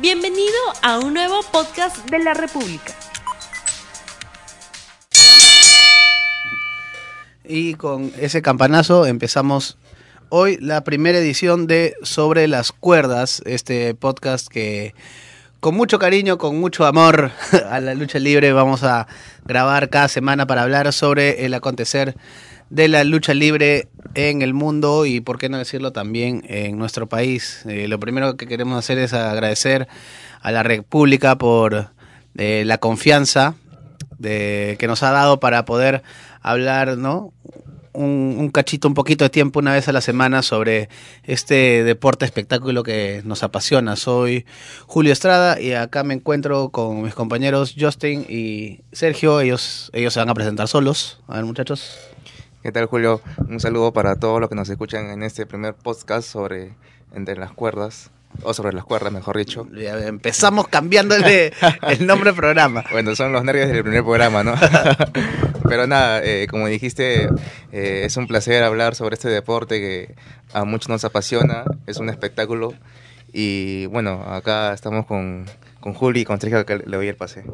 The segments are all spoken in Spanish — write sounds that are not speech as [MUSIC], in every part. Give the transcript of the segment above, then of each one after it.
Bienvenido a un nuevo podcast de la República. Y con ese campanazo empezamos hoy la primera edición de Sobre las Cuerdas, este podcast que con mucho cariño, con mucho amor [LAUGHS] a la lucha libre vamos a grabar cada semana para hablar sobre el acontecer de la lucha libre en el mundo y, por qué no decirlo, también en nuestro país. Eh, lo primero que queremos hacer es agradecer a la República por eh, la confianza de, que nos ha dado para poder hablar, ¿no? Un, un, cachito, un poquito de tiempo una vez a la semana sobre este deporte espectáculo que nos apasiona. Soy Julio Estrada y acá me encuentro con mis compañeros Justin y Sergio. Ellos, ellos se van a presentar solos. A ver, muchachos. ¿Qué tal, Julio? Un saludo para todos los que nos escuchan en este primer podcast sobre Entre las Cuerdas. O sobre las cuerdas, mejor dicho. Empezamos cambiándole [LAUGHS] el nombre del programa. Bueno, son los nervios del primer programa, ¿no? [LAUGHS] Pero nada, eh, como dijiste, eh, es un placer hablar sobre este deporte que a muchos nos apasiona, es un espectáculo. Y bueno, acá estamos con, con Juli y con Sergio, que le doy el pase.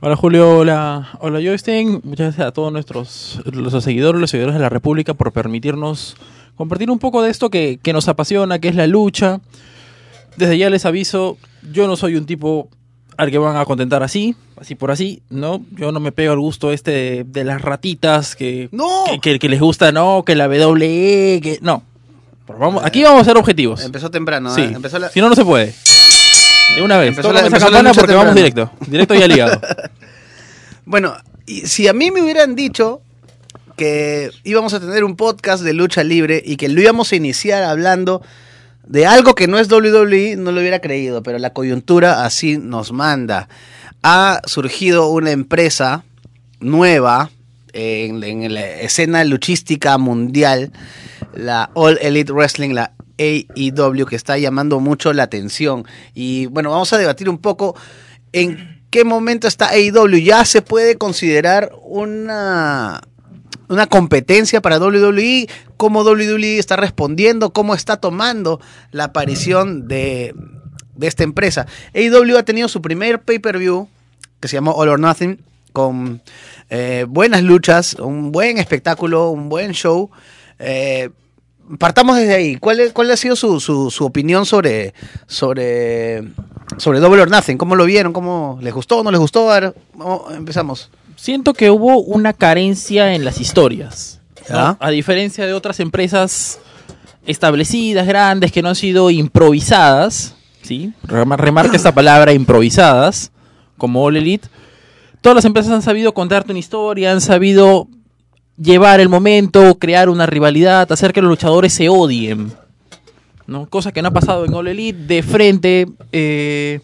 Hola Julio, hola, hola Justin, muchas gracias a todos nuestros los seguidores, los seguidores de la República por permitirnos compartir un poco de esto que, que, nos apasiona, que es la lucha. Desde ya les aviso, yo no soy un tipo al que van a contentar así, así por así, ¿no? Yo no me pego al gusto este de, de las ratitas que, ¡No! que, que, que, les gusta, no, que la WWE, que no. Pero vamos, aquí vamos a ser objetivos. Empezó temprano, sí. ¿eh? Empezó la... Si no, no se puede. De una vez. Empezó la- esa campana porque vamos directo. Directo y al hígado. [LAUGHS] Bueno, y si a mí me hubieran dicho que íbamos a tener un podcast de lucha libre y que lo íbamos a iniciar hablando de algo que no es WWE, no lo hubiera creído, pero la coyuntura así nos manda. Ha surgido una empresa nueva en, en la escena luchística mundial, la All Elite Wrestling, la AEW, que está llamando mucho la atención. Y bueno, vamos a debatir un poco en qué momento está AEW. Ya se puede considerar una, una competencia para WWE, cómo WWE está respondiendo, cómo está tomando la aparición de, de esta empresa. AEW ha tenido su primer pay-per-view, que se llamó All or Nothing, con eh, buenas luchas, un buen espectáculo, un buen show. Eh, partamos desde ahí. ¿Cuál, es- cuál ha sido su, su, su opinión sobre, sobre, sobre Double or Nothing? ¿Cómo lo vieron? ¿Cómo les gustó? ¿No les gustó? A ver, vamos, empezamos. Siento que hubo una carencia en las historias. ¿no? Ya. A diferencia de otras empresas establecidas, grandes, que no han sido improvisadas, ¿sí? Rema- Remarca esta palabra, improvisadas, como All Elite. Todas las empresas han sabido contarte una historia, han sabido llevar el momento, crear una rivalidad, hacer que los luchadores se odien. ¿no? Cosa que no ha pasado en All Elite. De frente, eh,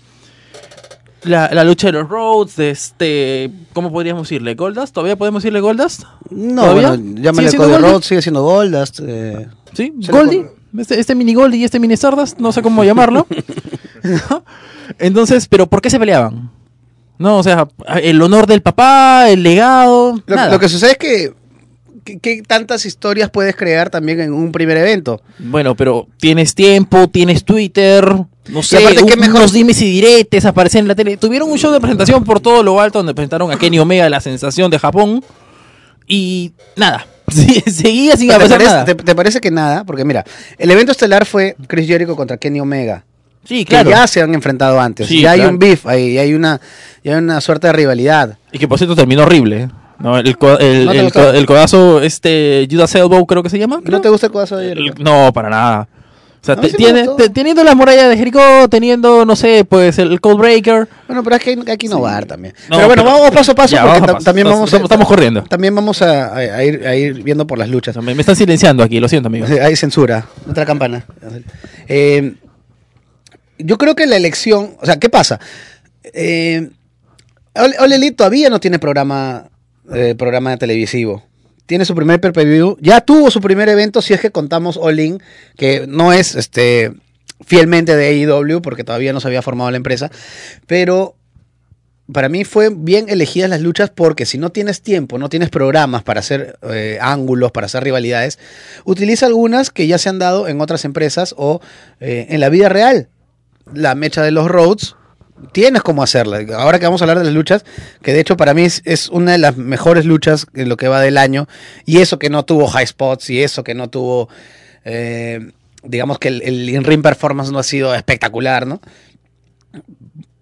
la, la lucha de los de este, ¿cómo podríamos decirle? ¿Goldust? ¿Todavía podemos decirle Goldust? No, ¿Todavía? bueno, llámale ¿Sigue Cody? Rhodes, sigue siendo Goldust. eh, ¿Sí? ¿Goldie? Este, este mini Goldie y este mini Stardust, no sé cómo llamarlo. ¿No? [LAUGHS] [LAUGHS] Entonces, ¿pero por qué se peleaban? No, o sea, el honor del papá, el legado, Lo, nada. lo que sucede es que, que- ¿qué tantas historias puedes crear también en un primer evento? Bueno, pero tienes tiempo, tienes Twitter, no sé, aparte, ¿qué un- mejor- unos dimes y diretes aparecen en la tele. Tuvieron un show de presentación por todo lo alto donde presentaron a Kenny Omega, la sensación de Japón. Y nada, [LAUGHS] sí, seguía sin ¿Te pasar parece, nada. te- te parece que nada? Porque mira, el evento estelar fue Chris Jericho contra Kenny Omega. Sí, Que claro. ya se han enfrentado antes. Sí, ya hay un beef, ahí, ya hay una, ya hay una suerte de rivalidad. Y que por cierto terminó horrible. ¿eh? No, el, co- el, ¿No te el gustó? co- el codazo, este, Judas Elbow creo que se llama. ¿No te gusta el codazo de Jericho? no, para nada. O sea, A te- sí tiene- te- teniendo la muralla de Jericho, teniendo, no sé, pues el Cold Breaker. Bueno, pero es que hay, hay que innovar también. No, pero bueno, pero- vamos paso a paso Ya, porque vamos a ta- paso. también vamos estamos- estamos corriendo. También vamos a, a- a ir, a ir viendo por las luchas. Me, me están silenciando aquí, lo siento, amigo. Hay censura. Otra campana. Eh, yo creo que la elección. O sea, ¿qué pasa? Eh, Elite todavía no tiene programa, eh, programa televisivo. Tiene su primer pay-per-view. Ya tuvo su primer evento, si es que contamos All In, que no es este fielmente de AEW, porque todavía no se había formado la empresa. Pero para mí fue bien elegidas las luchas porque si no tienes tiempo, no tienes programas para hacer eh, ángulos, para hacer rivalidades, utiliza algunas que ya se han dado en otras empresas o eh, en la vida real. la mecha de los Rhodes, tienes cómo hacerla. Ahora que vamos a hablar de las luchas, que de hecho para mí es, una de las mejores luchas en lo que va del año, y eso que no tuvo high spots, y eso que no tuvo, eh, digamos que el, in-ring performance no ha sido espectacular, ¿no?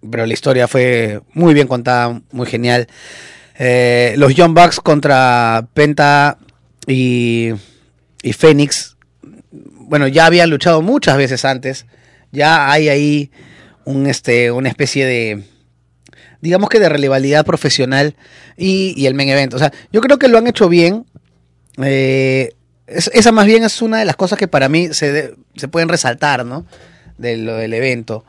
Pero la historia fue muy bien contada, muy genial. Eh, los Young Bucks contra Penta y, y Fénix, bueno, ya habían luchado muchas veces antes, ya hay ahí un, este, una especie de, digamos que de rivalidad profesional y, y el main event. O sea, yo creo que lo han hecho bien. Eh, es- esa más bien es una de las cosas que para mí se, de- se pueden resaltar, ¿no? De lo del evento.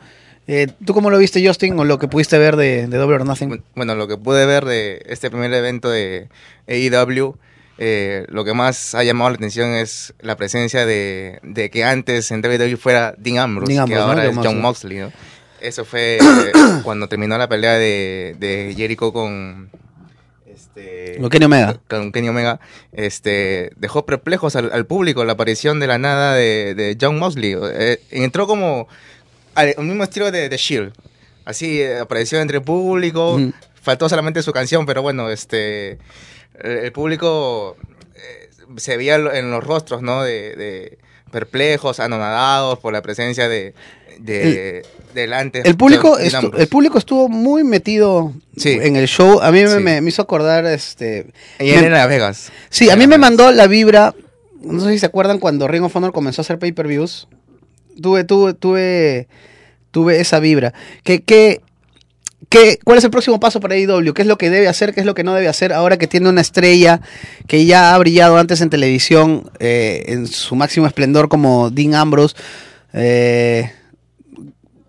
Eh, ¿Tú cómo lo viste, Justin, o lo que pudiste ver de, de Double or Nothing? Bueno, lo que pude ver de este primer evento de AEW, eh, lo que más ha llamado la atención es la presencia de, de que antes en WWE fuera Dean Ambrose, Dean que Ambrose, ¿no? ahora John es John Moxley. ¿no? Eso fue [COUGHS] cuando terminó la pelea de, de Jericho con... Este, Con Kenny Omega. Con Kenny Omega, este, dejó perplejos al, al público la aparición de la nada de, de John Moxley. Eh, entró como al, al mismo estilo de, de Shield. Así eh, apareció entre el público. Faltó solamente su canción, pero bueno, este el, el público eh, se veía en los rostros, ¿no? De, de perplejos, anonadados por la presencia de, de delante. El público, estu- el público estuvo muy metido Sí. en el show. A mí me, Sí. me- me hizo acordar, este... Y en Las Vegas. Sí, a mí me mandó la vibra. No sé si se acuerdan cuando Ring of Honor comenzó a hacer pay-per-views. Tuve, tuve, tuve, tuve esa vibra. ¿Qué, qué, qué, ¿Cuál es el próximo paso para AEW? ¿Qué es lo que debe hacer? ¿Qué es lo que no debe hacer? Ahora que tiene una estrella que ya ha brillado antes en televisión eh, en su máximo esplendor como Dean Ambrose. Eh,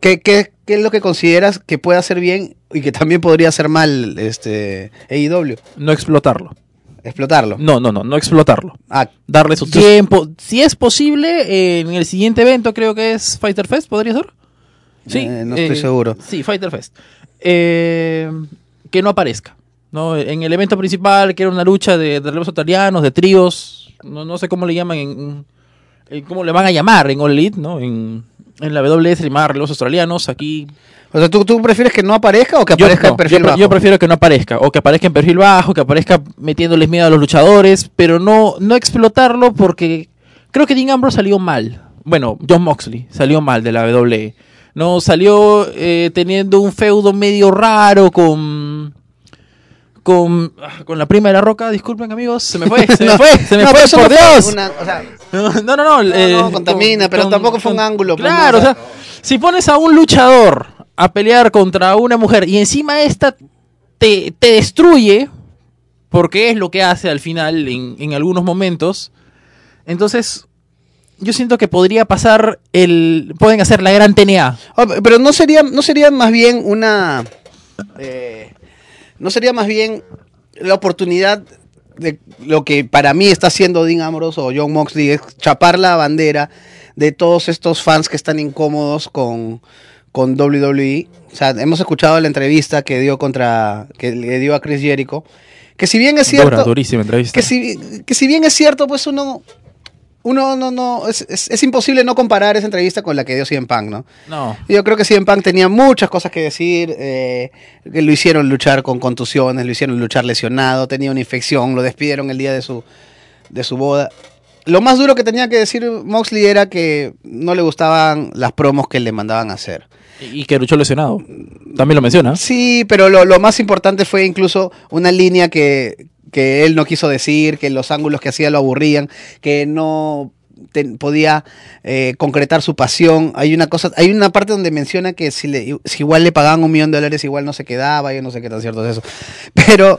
¿qué, qué, qué es lo que consideras que puede hacer bien y que también podría hacer mal este AEW? No explotarlo. Explotarlo. No, no, no, no explotarlo. Ah, Darle su tiempo. Si es posible, eh, en el siguiente evento creo que es Fighter Fest, ¿podría ser? Sí. Eh, no estoy seguro. Sí, Fighter Fest. Eh, que no aparezca. ¿no? En el evento principal, que era una lucha de, de relevos australianos, de tríos, no, no sé cómo le llaman, en, en- cómo le van a llamar en All Elite, ¿no? En, en la WS llaman relevos australianos, aquí O sea, ¿tú, tú prefieres que no aparezca o que yo, aparezca no, en perfil yo bajo? yo prefiero que no aparezca, o que aparezca en perfil bajo, que aparezca metiéndoles miedo a los luchadores, pero no, no explotarlo porque creo que Dean Ambrose salió mal. Bueno, John Moxley salió mal de la WWE. No, salió eh, teniendo un feudo medio raro con... Con, ah, con la prima de la roca, disculpen amigos, se me fue, [LAUGHS] se me No, fue, se me no, fue, por no Dios. una- o sea, No, no, no. eh, no, contamina, pero tampoco fue un ángulo, pues, Claro, no, o sea- sea, si pones a un luchador a pelear contra una mujer y encima esta te, te destruye, porque es lo que hace al final en, en algunos momentos, entonces yo siento que podría pasar el... Pueden hacer la gran TNA. oh, pero no sería, no sería más bien una... eh, no sería más bien la oportunidad de lo que para mí está haciendo Dean Ambrose o John Moxley, es chapar la bandera de todos estos fans que están incómodos con, con WWE. O sea, hemos escuchado la entrevista que dio contra, que le dio a Chris Jericho, que si bien es cierto... Dura, durísima entrevista. que si, que si bien es cierto, pues uno, uno no, no, es, es- es imposible no comparar esa entrevista con la que dio CM Punk, ¿no? No. Yo creo que CM Punk tenía muchas cosas que decir, eh, que lo hicieron luchar con contusiones, lo hicieron luchar lesionado, tenía una infección, lo despidieron el día de su, de su boda. Lo más duro que tenía que decir Moxley era que no le gustaban las promos que le mandaban a hacer. Y, y que luchó lesionado. También lo menciona. Sí, pero lo, lo más importante fue incluso una línea que, que él no quiso decir, que los ángulos que hacía lo aburrían, que no podía eh, concretar su pasión. Hay una cosa, hay una parte donde menciona que si, le, si igual le pagaban un millón de dólares, igual no se quedaba, yo no sé qué tan cierto es eso. [LAUGHS] Pero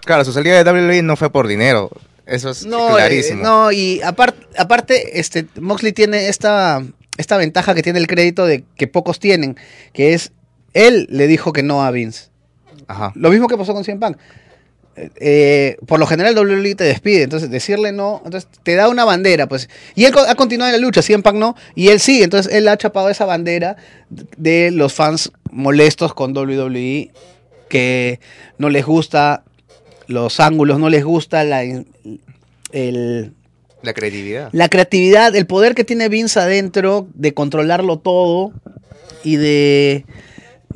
Claro, su salida de WWE no fue por dinero. Eso es no, eh, clarísimo. no, y apar- aparte, este, Moxley tiene esta, esta ventaja que tiene el crédito de que pocos tienen, que es, él le dijo que no a Vince. Ajá. Lo mismo que pasó con CM Punk. Eh, por lo general WWE te despide, entonces decirle no, entonces te da una bandera, pues. Y él ha continuado en la lucha, CM Punk no, y él sí, entonces él ha chapado esa bandera de los fans molestos con WWE, que no les gusta los ángulos, no les gusta la, el, La credibilidad. la creatividad, el poder que tiene Vince adentro de controlarlo todo y de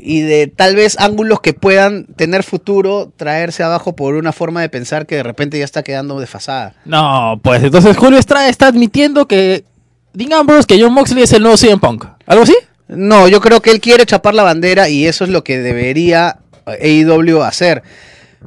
y de tal vez ángulos que puedan tener futuro traerse abajo por una forma de pensar que de repente ya está quedando desfasada. No, pues entonces Julio Estrada está admitiendo que Dean Ambrose, que John Moxley es el nuevo CM Punk. ¿Algo así? No, yo creo que él quiere chapar la bandera y eso es lo que debería AEW hacer.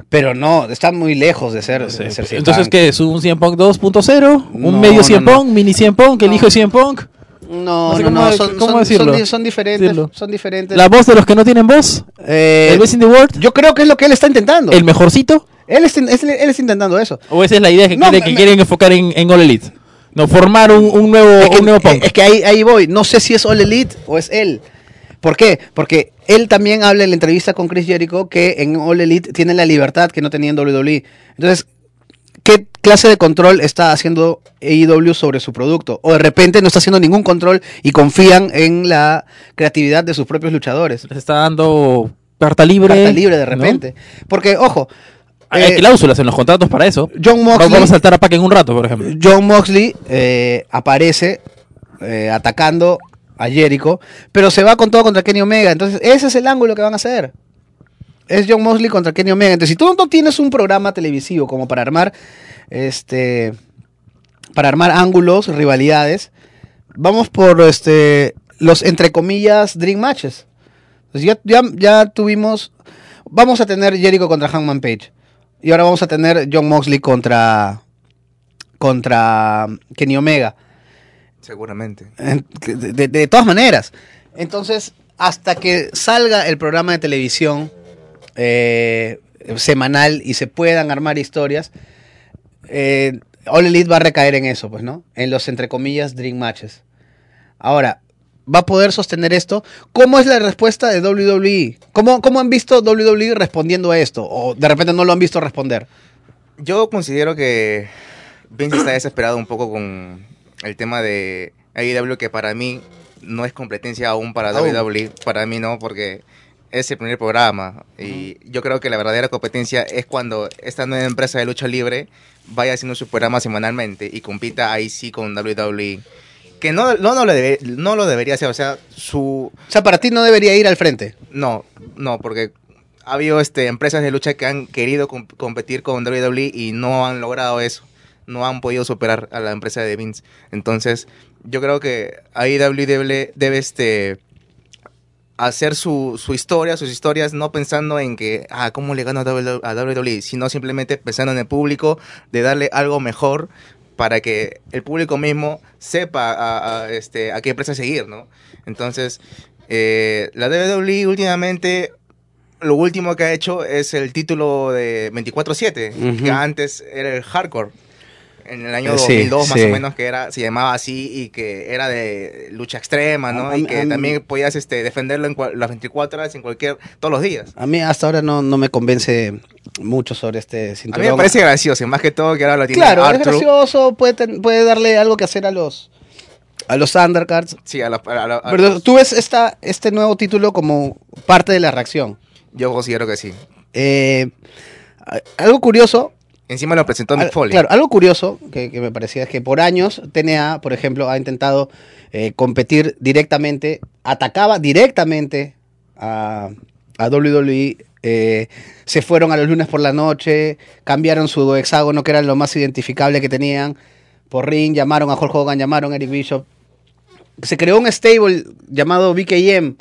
Pero no, está muy lejos de ser, de ser CM Entonces. ¿qué es? ¿Un CM Punk 2.0? ¿Un No, medio no, CM no. Punk? ¿Mini CM Punk? ¿El hijo de Punk? No, No sé no, cómo- no, son, cómo son- decirlo. son di- son diferentes. Decirlo. Son diferentes. ¿La voz de los que no tienen voz? Eh, ¿El Best in the World? yo creo que es lo que él está intentando. ¿El mejorcito? Él, está, es- él está intentando eso. ¿O esa es la idea que, No, quiere- me- que quieren enfocar en, en All Elite? No, formar un, un nuevo, es que, un nuevo Punk. es que ahí, ahí voy. No sé si es All Elite o es él. ¿Por qué? Porque él también habla en la entrevista con Chris Jericho que en All Elite tiene la libertad que no tenía en WWE. Entonces, ¿qué clase de control está haciendo AEW sobre su producto? O de repente no está haciendo ningún control y confían en la creatividad de sus propios luchadores. Les está dando carta libre. Carta libre de ¿no? repente. Porque, ojo, Hay eh, cláusulas en los contratos para eso. John Moxley, Vamos a saltar a Pac en un rato, por ejemplo. John Moxley eh, aparece eh, atacando a Jericho, pero se va con todo contra Kenny Omega. Entonces, ese es el ángulo que van a hacer. Es John Moxley contra Kenny Omega. Entonces, si tú no tienes un programa televisivo como para armar este para armar ángulos, rivalidades, vamos por este los entre comillas dream matches. Ya, ya, ya tuvimos vamos a tener Jericho contra Hangman Page. Y ahora vamos a tener John Moxley contra contra Kenny Omega. Seguramente. En- De, de- de todas maneras. Entonces, hasta que salga el programa de televisión eh, semanal y se puedan armar historias, eh, All Elite va a recaer en eso, pues, ¿no? En los, entre comillas, Dream Matches. Ahora, ¿va a poder sostener esto? ¿Cómo es la respuesta de WWE? ¿Cómo, cómo han visto WWE respondiendo a esto? ¿O de repente no lo han visto responder? Yo considero que Vince está desesperado un poco con el tema de AEW, que para mí no es competencia aún para. WWE. Para mí no, porque es el primer programa. Y yo creo que la verdadera competencia es cuando esta nueva empresa de lucha libre vaya haciendo su programa semanalmente y compita ahí sí con WWE. Que no, no, no, lo, debe- no lo debería hacer, o sea, su... O sea, para ti no debería ir al frente. No, no, porque ha habido este, empresas de lucha que han querido com- competir con WWE y no han logrado eso. No han podido superar a la empresa de Vince. Entonces, yo creo que AEW debe, debe este, hacer su, su historia, sus historias, no pensando en que, ah, ¿cómo le gano a WWE? Sino simplemente pensando en el público, de darle algo mejor para que el público mismo sepa a, a, este, a qué empresa seguir, ¿no? Entonces, eh, la WWE últimamente, lo último que ha hecho es el título de 24-7, Ujú. que antes era el hardcore. En el año Eh, sí, 2002 más sí. o menos que era se llamaba así y que era de lucha extrema, ¿no? A- a- y que a mí- también podías este defenderlo en las 24 horas en cualquier todos los días. A mí hasta ahora no, no me convence mucho sobre este A cinturón. mí me parece gracioso, y más que todo que ahora lo tiene Claro, es gracioso, puede, ten- puede darle algo que hacer a los a los undercards. Sí, a la- a la- a Pero los- tú ves esta, este nuevo título como parte de la reacción. yo considero que sí. Eh, a- algo curioso, Encima lo presentó Mick Foley. claro, algo curioso que, que me parecía es que por años TNA, por ejemplo, ha intentado eh, competir directamente, atacaba directamente a, a WWE. eh, se fueron a los lunes por la noche, cambiaron su hexágono, que era lo más identificable que tenían, por ring, llamaron a Hulk Hogan, llamaron a Eric Bishop. Se creó un stable llamado BKM,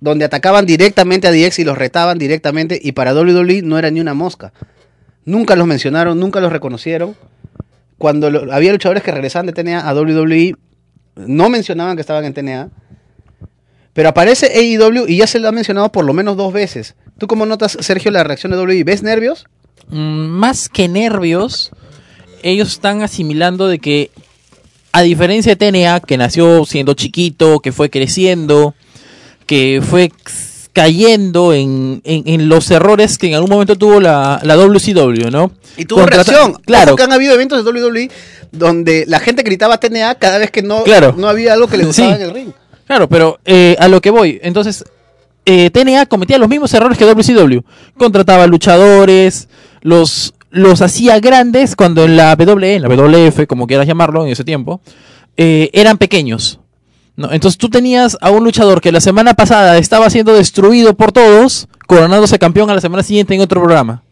donde atacaban directamente a DX y los retaban directamente, y para WWE no era ni una mosca. Nunca los mencionaron, nunca los reconocieron. Cuando había luchadores que regresaban de TNA a WWE, no mencionaban que estaban en TNA. Pero aparece AEW y ya se lo ha mencionado por lo menos dos veces. ¿Tú cómo notas, Sergio, la reacción de WWE? ¿Ves nervios? Mm, más que nervios, ellos están asimilando de que, a diferencia de TNA, que nació siendo chiquito, que fue creciendo, que fue cayendo en, en- en los errores que en algún momento tuvo la, la WCW, ¿no? Y tuvo Contrata- reacción. Claro, que han habido eventos de WWE donde la gente gritaba TNA cada vez que no, Claro. no había algo que le gustaba Sí. en el ring. Claro, pero eh, a lo que voy. Entonces, eh, TNA cometía los mismos errores que WCW. Contrataba luchadores, los, los hacía grandes cuando en la WWE, en la WF, como quieras llamarlo, en ese tiempo, eh, eran pequeños. ¿No? Entonces tú tenías a un luchador que la semana pasada estaba siendo destruido por todos, coronándose campeón a la semana siguiente en otro programa.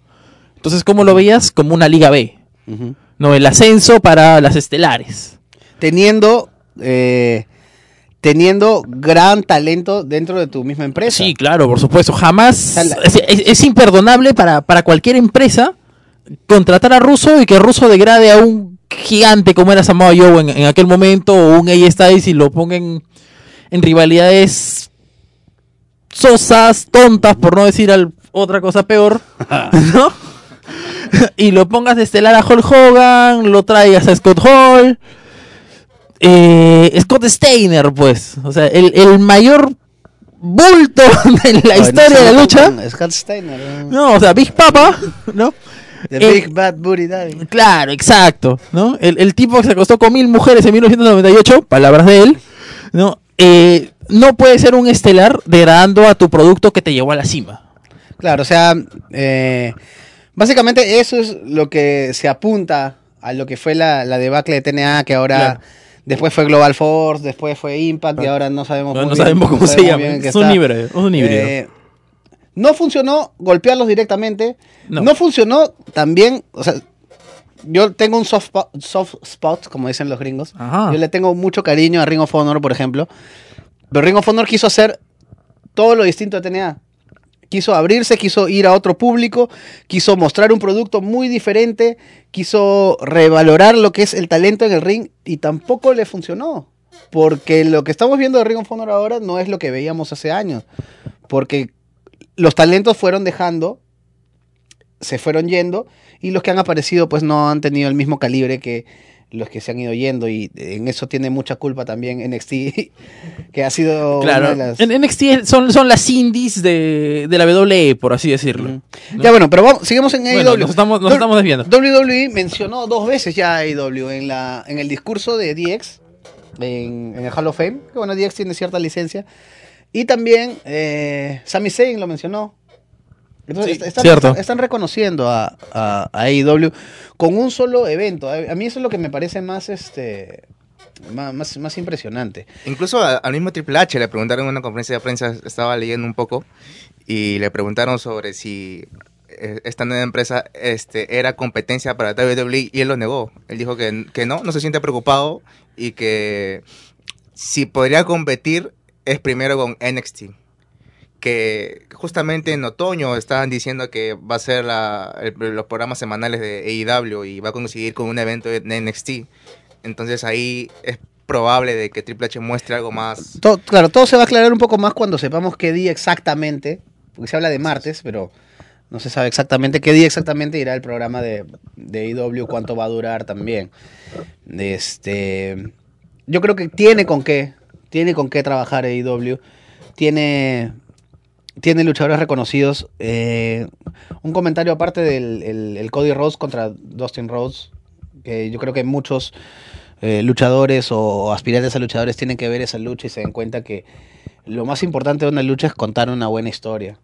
Entonces, ¿cómo lo veías? Como una Liga B. No, el ascenso para las estelares. Teniendo, eh, teniendo gran talento dentro de tu misma empresa. Sí, claro, por supuesto. Jamás. es imperdonable para, para cualquier empresa contratar a Russo y que Russo degrade a un gigante como era Samoa Joe en, en aquel momento o un AJ Styles y lo pongan en rivalidades sosas, tontas, por no decir al- otra cosa peor, [LAUGHS] ¿no? [LAUGHS] y lo pongas de estelar a Hulk Hogan, lo traigas a Scott Hall, eh, Scott Steiner, pues, o sea, el, el mayor bulto [LAUGHS] de la historia de la lucha. Scott Steiner. ¿no? No, o sea, Big Papa, ¿no? The Big Bad Booty Daddy. Claro, exacto, ¿no? El, el tipo que se acostó con mil mujeres en 1998, palabras de él, ¿no? Eh, no puede ser un estelar degradando a tu producto que te llevó a la cima. Claro, o sea, eh, básicamente eso es lo que se apunta a lo que fue la, la debacle de TNA, que ahora Claro. después fue Global Force, después fue Impact y ahora no sabemos No, muy no bien- sabemos cómo se sabemos llama. Es un híbrido, es un híbrido. Eh, no funcionó golpearlos directamente. No. No. funcionó también, o sea, yo tengo un soft, soft spot, como dicen los gringos. Ajá. Yo le tengo mucho cariño a Ring of Honor, por ejemplo. Pero Ring of Honor quiso hacer todo lo distinto de TNA. Quiso abrirse, quiso ir a otro público, quiso mostrar un producto muy diferente, quiso revalorar lo que es el talento en el ring y tampoco le funcionó. Porque lo que estamos viendo de Ring of Honor ahora no es lo que veíamos hace años. Porque los talentos fueron dejando, se fueron yendo y los que han aparecido pues no han tenido el mismo calibre que los que se han ido yendo y en eso tiene mucha culpa también NXT [LAUGHS] que ha sido Claro, una de las... en NXT son, son las indies de, de la WWE, por así decirlo. Ya bueno, pero vamos, seguimos en Bueno, AEW. nos estamos- nos W- estamos desviando. WWE mencionó dos veces ya AEW en, la, en el discurso de DX, en, en el Hall of Fame, que bueno, DX tiene cierta licencia, y también eh, Sami Zayn lo mencionó. Entonces, Sí, están, cierto. están- reconociendo a, a, a AEW con un solo evento. A, a mí eso es lo que me parece más, este, más, más, impresionante. Incluso a- al mismo Triple H le preguntaron en una conferencia de prensa, estaba leyendo un poco, y le preguntaron sobre si eh, esta nueva empresa este, era competencia para WWE, y él lo negó. Él dijo que, que no, no se siente preocupado, y que si podría competir es primero con NXT. Que justamente en otoño estaban diciendo que va a ser los programas semanales de AEW y va a coincidir con un evento de NXT. Entonces ahí es probable de que Triple H muestre algo más. Claro, todo se va a aclarar un poco más cuando sepamos qué día exactamente, porque se habla de martes, pero no se sabe exactamente qué día exactamente irá el programa de, de AEW, cuánto va a durar también. Este, yo creo que tiene con qué, tiene con qué trabajar AEW, tiene, tiene luchadores reconocidos. eh, un comentario aparte del el- Cody Rhodes contra Dustin Rhodes, que yo creo que muchos eh, luchadores o aspirantes a luchadores tienen que ver esa lucha y se den cuenta que lo más importante de una lucha es contar una buena historia.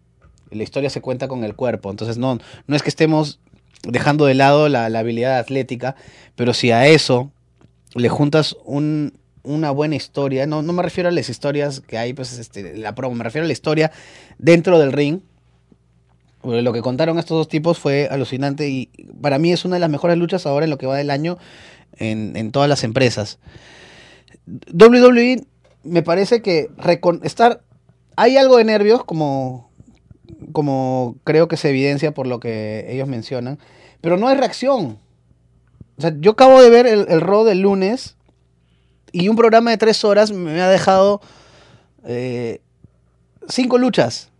La historia se cuenta con el cuerpo. Entonces no, no es que estemos dejando de lado la, la habilidad atlética, pero si a eso le juntas un- una buena historia, no, no me refiero a las historias que hay, pues este, la promo, me refiero a la historia dentro del ring. Porque Lo que contaron estos dos tipos fue alucinante y para mí es una de las mejores luchas ahora en lo que va del año en, en todas las empresas. WWE me parece que estar hay algo de nervios como como creo que se evidencia por lo que ellos mencionan, pero no hay reacción. O sea, yo acabo de ver el, el Raw del lunes y un programa de tres horas me ha dejado eh, cinco luchas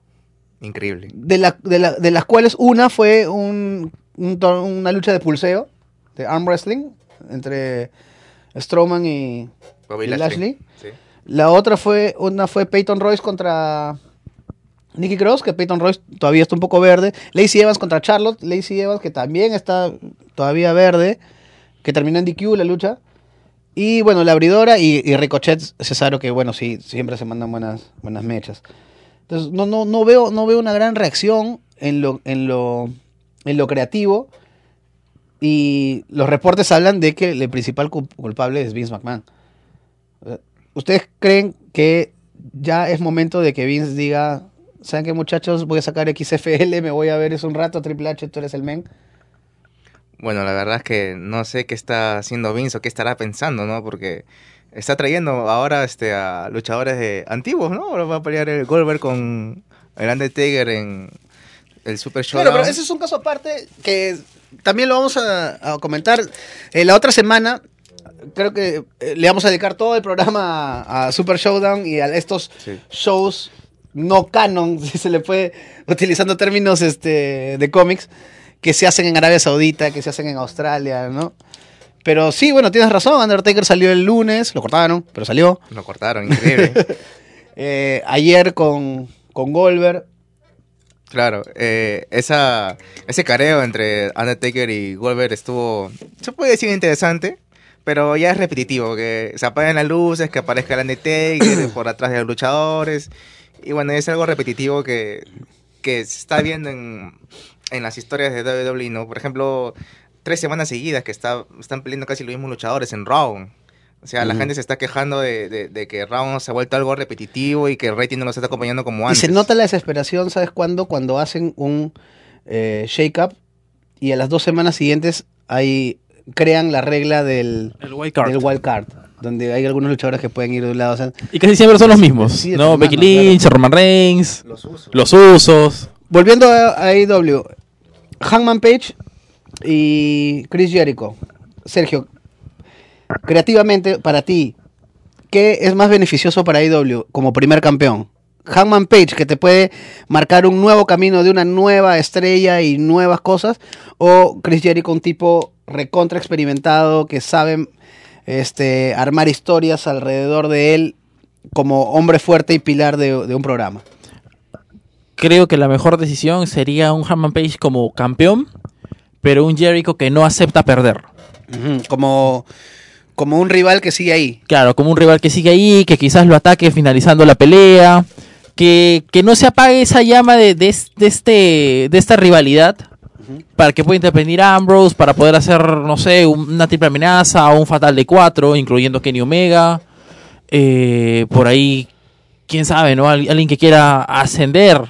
Increíble. de, la- de la- de las cuales una fue un- una lucha de pulseo, de arm wrestling, entre Strowman y, Bobby ¿Y Lashley. Lashley? Sí. la otra fue, una fue Peyton Royce contra Nikki Cross, que Peyton Royce todavía está un poco verde. Lacey Evans contra Charlotte, Lacey Evans que también está todavía verde, que terminó en DQ la lucha. Y bueno, la abridora y, y Ricochet Cesaro, que bueno, sí, siempre se mandan buenas, buenas mechas. Entonces, no, no, no, veo, no veo una gran reacción en lo, en lo, en lo creativo. Y los reportes hablan de que el principal cu- culpable es Vince McMahon. ¿ustedes creen que ya es momento de que Vince diga, ¿saben qué muchachos? Voy a sacar XFL, me voy a ver eso un rato, Triple H, tú eres el men. Bueno, la verdad es que no sé qué está haciendo Vince o qué estará pensando, ¿no? Porque está trayendo ahora este, a luchadores de antiguos, ¿no? Ahora va a pelear el Goldberg con el Undertaker en el Super Show. Claro, pero ese es un caso aparte que también lo vamos a, a comentar eh, la otra semana. Creo que eh, le vamos a dedicar todo el programa a, a Super Showdown y a estos Sí. shows no canon, [LAUGHS] si se le puede, utilizando términos este, de cómics, que se hacen en Arabia Saudita, que se hacen en Australia, ¿no? Pero sí, bueno, tienes razón, Undertaker salió el lunes, lo cortaron, pero salió. Lo cortaron, increíble. [LAUGHS] Eh, ayer con, con Goldberg, claro, eh, esa, ese careo entre Undertaker y Goldberg estuvo, se puede decir interesante, pero ya es repetitivo, que se apaguen las luces, que aparezca el Undertaker por atrás de los luchadores. Y bueno, es algo repetitivo que, que se está viendo en, en las historias de WWE, ¿no? Por ejemplo, tres semanas seguidas que está, están peleando casi los mismos luchadores en Raw. O sea, la gente se está quejando de, de- de que Raw se ha vuelto algo repetitivo y que el rating no los está acompañando como Y antes. se nota la desesperación, ¿sabes cuándo? Cuando hacen un eh, shake-up y a las dos semanas siguientes hay, crean la regla del, El wild card. del wild card, donde hay algunos luchadores que pueden ir de un lado. o sea, Y casi siempre son los mismos, Sí, ¿no? hermano, Becky Lynch, Roman Reigns, Los usos. los usos. volviendo a, a AEW, Hangman Page y Chris Jericho. Sergio, creativamente, para ti, ¿qué es más beneficioso para AEW como primer campeón? Hangman Page, que te puede marcar un nuevo camino de una nueva estrella y nuevas cosas, o Chris Jericho, un tipo recontra experimentado que sabe este, armar historias alrededor de él como hombre fuerte y pilar de un programa. Creo que la mejor decisión sería un Hammond Page como campeón, pero un Jericho que no acepta perder. Como, como un rival que sigue ahí. Claro, como un rival que sigue ahí, que quizás lo ataque finalizando la pelea, que, que no se apague esa llama de, de es- de este, de esta rivalidad, para que pueda intervenir a Ambrose, para poder hacer, no sé, un- una triple amenaza o un fatal de cuatro, incluyendo Kenny Omega. Eh, por ahí, quién sabe, ¿no? Al- alguien que quiera ascender,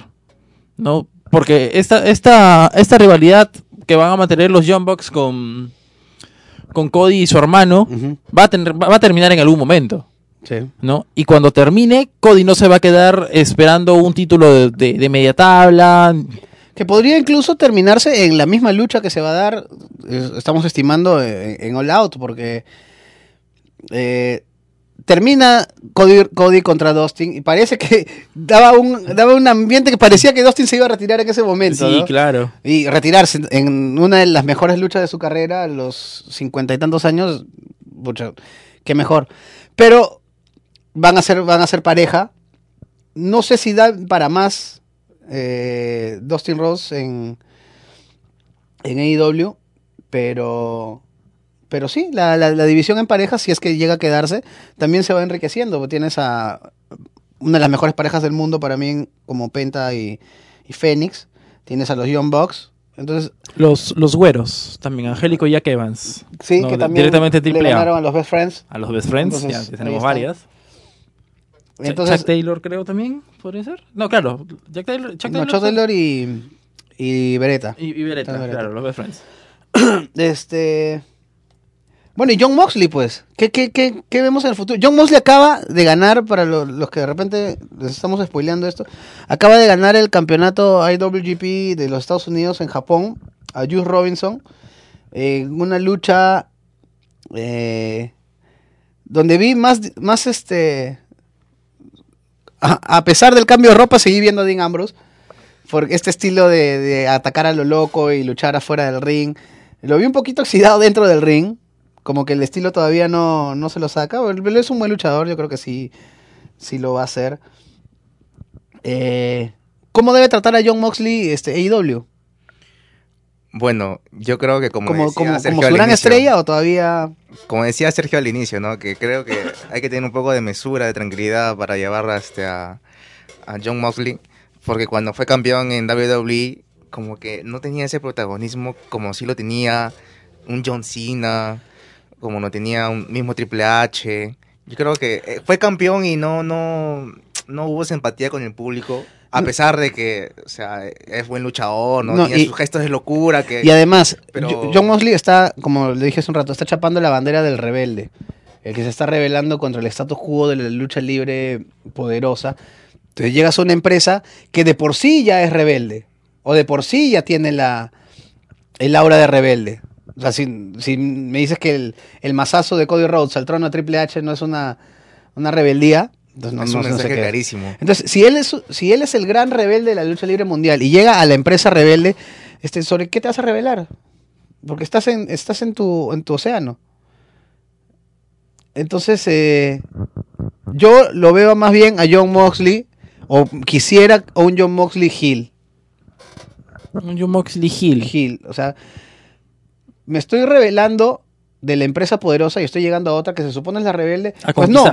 ¿no? Porque esta, esta, esta rivalidad que van a mantener los Young Bucks con, con Cody y su hermano va, a tener, va va a terminar en algún momento. Sí. ¿no? Y cuando termine, Cody no se va a quedar esperando un título de, de- de media tabla. Que podría incluso terminarse en la misma lucha que se va a dar, eh, estamos estimando en, en All Out, porque eh, termina Cody, Cody contra Dustin y parece que [LAUGHS] daba un, daba un ambiente que parecía que Dustin se iba a retirar en ese momento. ¿no? claro. Y retirarse en una de las mejores luchas de su carrera, a los cincuenta y tantos años, pucha, qué mejor. Pero van a ser, van a ser pareja. No sé si da para más eh, Dustin Rose en, en AEW, pero, pero sí, la, la- la división en pareja, si es que llega a quedarse, también se va enriqueciendo. Tienes a una de las mejores parejas del mundo para mí, como Penta y, y Fénix. Tienes a los Young Bucks. Entonces, Los, los güeros, también Angélico y Jack Evans. sí, No, que también Directamente le triple ganaron A. a los Best Friends. A los Best Friends, Entonces, ya, tenemos varias. Entonces, Chuck Taylor creo también, ¿podría ser? No, claro. Jack Taylor, Chuck no, Taylor, Chuck Taylor y, y Beretta. y, y Beretta, Beretta. claro, los Best Friends. [COUGHS] Este. Bueno, y John Moxley, pues. ¿Qué, qué, qué, qué vemos en el futuro? John Moxley acaba de ganar, para lo- los que de repente les estamos spoileando esto, acaba de ganar el campeonato IWGP de los Estados Unidos en Japón a Juice Robinson en una lucha eh, donde vi más, más este. A, a pesar del cambio de ropa, seguí viendo a Dean Ambrose. Porque este estilo de, de atacar a lo loco y luchar afuera del ring. Lo vi un poquito oxidado dentro del ring. Como que el estilo todavía no, no se lo saca. Pero es un buen luchador, yo creo que sí, sí lo va a hacer. Eh, ¿Cómo debe tratar a John Moxley este, AEW? Bueno, yo creo que como, ¿Como, decía como, Sergio como su gran inicio- estrella o todavía...? Como decía Sergio al inicio, ¿no? Que creo que hay que tener un poco de mesura, de tranquilidad para llevar a, este, a, a John Moxley. Porque cuando fue campeón en WWE, como que no tenía ese protagonismo como sí lo tenía un John Cena, como no tenía un mismo Triple H. Yo creo que eh, fue campeón y no, no, no hubo simpatía con el público. A pesar de que, o sea, es buen luchador, ¿no? No, Tiene y- sus gestos de locura que... Y además, Pero- John Mosley está, como le dije hace un rato, está chapando la bandera del rebelde. El que se está rebelando contra el status quo de la lucha libre poderosa. Entonces llegas a una empresa que de por sí ya es rebelde. O de por sí ya tiene la, el aura de rebelde. O sea, si, si me dices que el, el mazazo de Cody Rhodes al trono de Triple H no es una, una rebeldía, entonces no, es no- un no sé mensaje clarísimo. Entonces, si él, es, si él es el gran rebelde de la lucha libre mundial y llega a la empresa rebelde, este, ¿sobre qué te vas a rebelar? Porque estás en, estás en, tu, en tu océano. Entonces, eh, yo lo veo más bien a John Moxley, o quisiera a un John Moxley Hill. Un John Moxley Hill. Hill. O sea, me estoy revelando de la empresa poderosa y estoy llegando a otra que se supone es la rebelde. A pues no,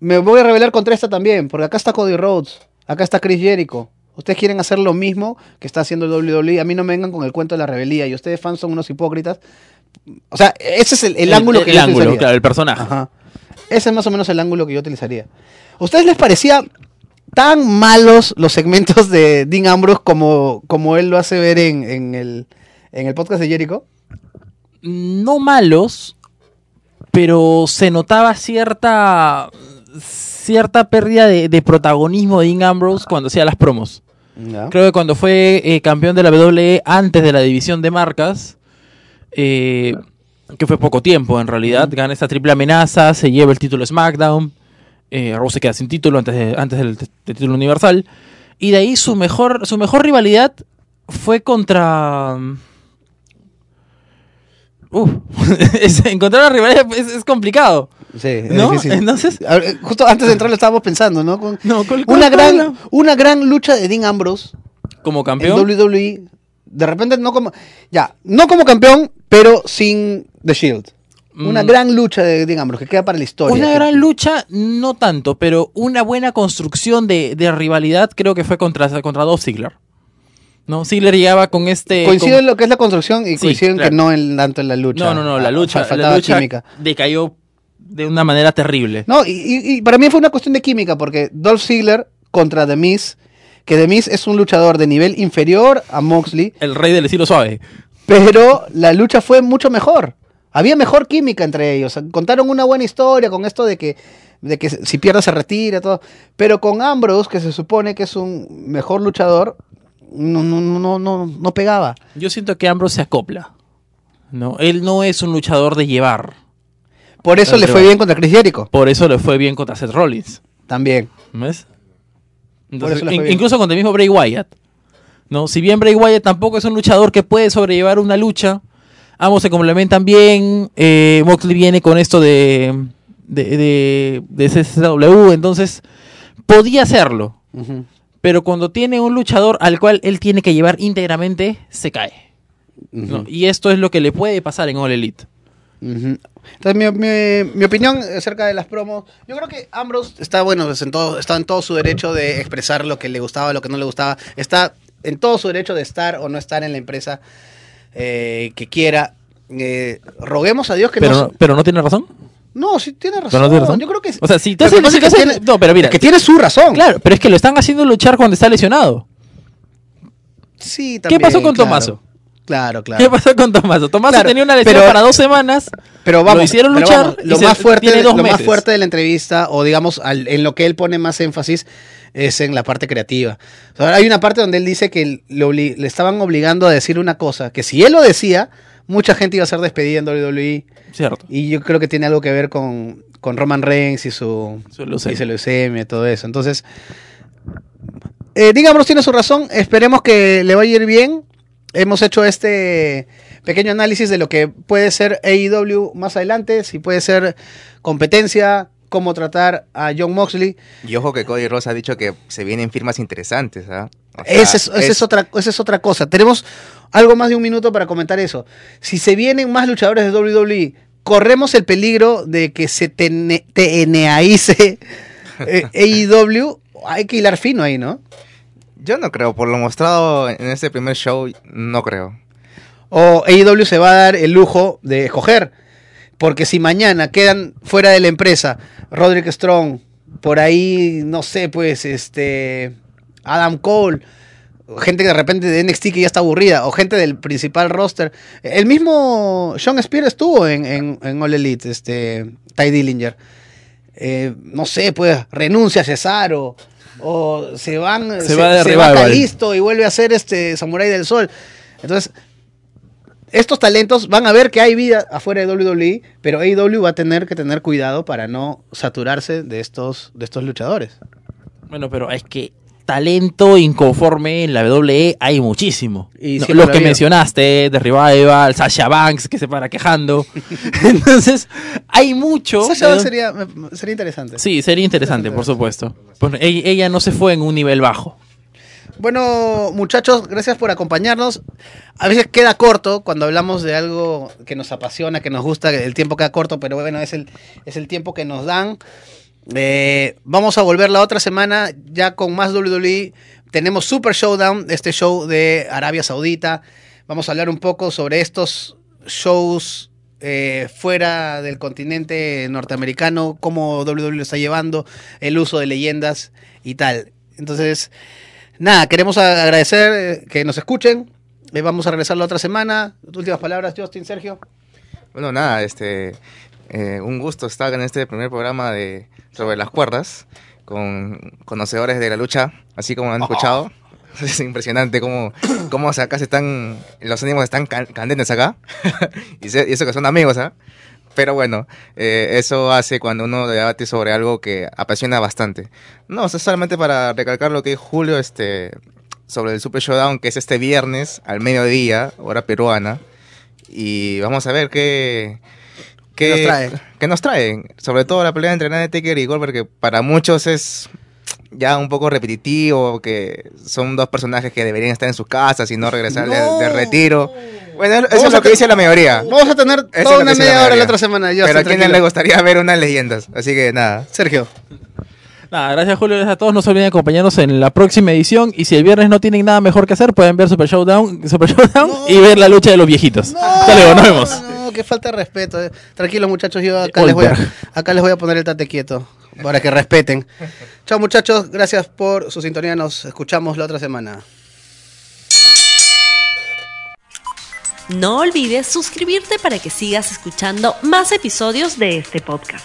me voy a revelar contra esta también, porque acá está Cody Rhodes, acá está Chris Jericho. Ustedes quieren hacer lo mismo que está haciendo el WWE. A mí no me vengan con el cuento de la rebeldía. Y ustedes fans son unos hipócritas. O sea, ese es el, el ángulo que el yo ángulo, utilizaría. claro, el personaje. Ajá. Ese es más o menos el ángulo que yo utilizaría. ¿A ustedes les parecía tan malos los segmentos de Dean Ambrose como, como él lo hace ver en, en el, en el podcast de Jericho? No malos, pero se notaba cierta cierta pérdida de, de protagonismo de Dean Ambrose cuando hacía las promos. Creo que cuando fue eh, campeón de la WWE antes de la división de marcas, eh, que fue poco tiempo en realidad, gana esta triple amenaza, se lleva el título SmackDown, eh, Raw se queda sin título antes, de- antes del, del título universal, y de ahí su mejor, su mejor rivalidad fue contra... Uf, [LAUGHS] es- encontrar una rivalidad es, es complicado. Sí, ¿No? Entonces- justo antes de entrar lo estábamos pensando, ¿no? Con- No, ¿cuál- cuál- una, gran, una gran lucha de Dean Ambrose Como campeón. en WWE. De repente, no como. Ya, no como campeón, pero sin The Shield. Una Mm. gran lucha de Dean Ambrose que queda para la historia. Una gran lucha, no tanto, pero una buena construcción de, de rivalidad creo que fue contra, contra Dolph Ziggler. ¿No? Ziggler llegaba con este... Coincide en lo que es la construcción y Sí, coinciden claro. que no en, tanto en la lucha. No, no, no, la Ah, lucha, la lucha química. decayó de una manera terrible. No, y para mí fue una cuestión de química, porque Dolph Ziggler contra The Miz, que The Miz es un luchador de nivel inferior a Moxley, El rey del estilo suave. pero la lucha fue mucho mejor. Había mejor química entre ellos. Contaron una buena historia con esto de que, de que si pierde se retira, todo. Pero con Ambrose, que se supone que es un mejor luchador, no, no, no, no, no, pegaba. Yo siento que Ambrose se acopla. ¿no? Él no es un luchador de llevar. Por eso le fue bien contra Chris Jericho. Por eso le fue bien contra Seth Rollins. También. ¿Ves? Entonces, in- bien. incluso contra el mismo Bray Wyatt. ¿no? Si bien Bray Wyatt tampoco es un luchador que puede sobrellevar una lucha, ambos se complementan bien. eh, Moxley viene con esto de, de, de, de CCW, entonces podía hacerlo. Ujú. Pero cuando tiene un luchador al cual él tiene que llevar íntegramente, se cae. Y esto es lo que le puede pasar en All Elite. Ujú. Entonces, mi, mi- mi opinión acerca de las promos, yo creo que Ambrose está, bueno, pues, en todo, está en todo su derecho de expresar lo que le gustaba, lo que no le gustaba. Está en todo su derecho de estar o no estar en la empresa eh, que quiera. Eh, roguemos a Dios que Pero no, pero no tiene razón. No, sí tiene razón. Pero no tiene razón. Yo creo que... O sea, si te que es tiene- no, pero mira, que tiene su razón. Claro, pero es que lo están haciendo luchar cuando está lesionado. Sí, ¿Qué también, pasó con claro. Tomaso? Claro, claro. ¿Qué pasó con Tomaso? Tomaso Claro, tenía una lesión pero- para dos semanas. Pero vamos, lo hicieron luchar. vamos, lo, se- más fuerte, de, lo más fuerte de la entrevista, o digamos, al- en lo que él pone más énfasis, es en la parte creativa. O sea, hay una parte donde él dice que le estaban obligando a decir una cosa, que si él lo decía, mucha gente iba a ser despedida en WWE. Cierto. Y yo creo que tiene algo que ver con, con Roman Reigns y su, Su leucemia. y su leucemia y todo eso. Entonces, eh, digamos, tiene su razón. Esperemos que le vaya a ir bien. Hemos hecho este pequeño análisis de lo que puede ser AEW más adelante, si puede ser competencia, cómo tratar a John Moxley. Y ojo que Cody Ross ha dicho que se vienen firmas interesantes, ¿ah? O sea, Esa es, esa es otra, esa es otra cosa. Tenemos algo más de un minuto para comentar eso. Si se vienen más luchadores de WWE, corremos el peligro de que se TNAice eh, [LAUGHS] AEW. Hay que hilar fino ahí, ¿no? Yo no creo, por lo mostrado en este primer show, no creo. O AEW se va a dar el lujo de escoger. Porque si mañana quedan fuera de la empresa Roderick Strong, por ahí, no sé, pues, este. Adam Cole. Gente que de repente de NXT que ya está aburrida, o gente del principal roster. El mismo Sean Spears estuvo en, en, en All Elite, este, Ty Dillinger. Eh, no sé, pues renuncia a Cesaro. O se van. Se va de se revival. Kalisto y vuelve a ser este Samurai del Sol. Entonces, estos talentos van a ver que hay vida afuera de WWE, pero AEW va a tener que tener cuidado para no saturarse de estos, de estos luchadores. Bueno, pero es que talento inconforme en la WWE hay muchísimo. Y No, siempre los lo que había. mencionaste, de Revival, Sasha Banks, que se para quejando. [LAUGHS] Entonces, hay mucho. Sasha Banks sería, sería interesante. Sí, sería interesante, por supuesto. Bueno, ella, ella no se fue en un nivel bajo. Bueno, muchachos, gracias por acompañarnos. A veces queda corto cuando hablamos de algo que nos apasiona, que nos gusta, el tiempo queda corto, pero bueno, es el, es el tiempo que nos dan. Eh, vamos a volver la otra semana ya con más WWE. Tenemos Super Showdown, este show de Arabia Saudita. Vamos a hablar un poco sobre estos shows eh, fuera del continente norteamericano, cómo WWE lo está llevando, el uso de leyendas y tal. Entonces, nada, queremos agradecer eh, que nos escuchen. Vamos a regresar la otra semana. Últimas palabras, Justin, Sergio. Bueno, nada, este, eh, un gusto estar en este primer programa de sobre las cuerdas con conocedores de la lucha, así como han escuchado. [LAUGHS] Es impresionante cómo, cómo acá se están, los ánimos están can- candentes acá, [LAUGHS] y, se- y eso que son amigos, ¿ah? Pero bueno, eh, eso hace cuando uno debate sobre algo que apasiona bastante. No, sea, solamente para recalcar lo que dijo Julio este, sobre el Super Showdown, que es este viernes al mediodía, hora peruana. Y vamos a ver qué, ¿Qué nos trae? qué nos traen. Sobre todo la pelea entre Taker y Goldberg, que para muchos es ya un poco repetitivo, que son dos personajes que deberían estar en sus casas y no regresar de- No. de, retiro. Bueno, eso Vamos es lo que dice la mayoría. Vamos a tener Eso toda una media hora la otra semana. Justin, Pero a quién le gustaría ver unas leyendas. Así que nada. Sergio. Nada, gracias Julio, gracias a todos. No se olviden de acompañarnos en la próxima edición. Y si el viernes no tienen nada mejor que hacer, pueden ver Super Showdown, Super Showdown No. y ver la lucha de los viejitos. Hasta luego, nos vemos. No, que falta de respeto. eh. Tranquilos, muchachos, yo acá les, voy a, Goldberg. acá les voy a poner el tate quieto para que respeten. Chao, muchachos, gracias por su sintonía. Nos escuchamos la otra semana. No olvides suscribirte para que sigas escuchando más episodios de este podcast.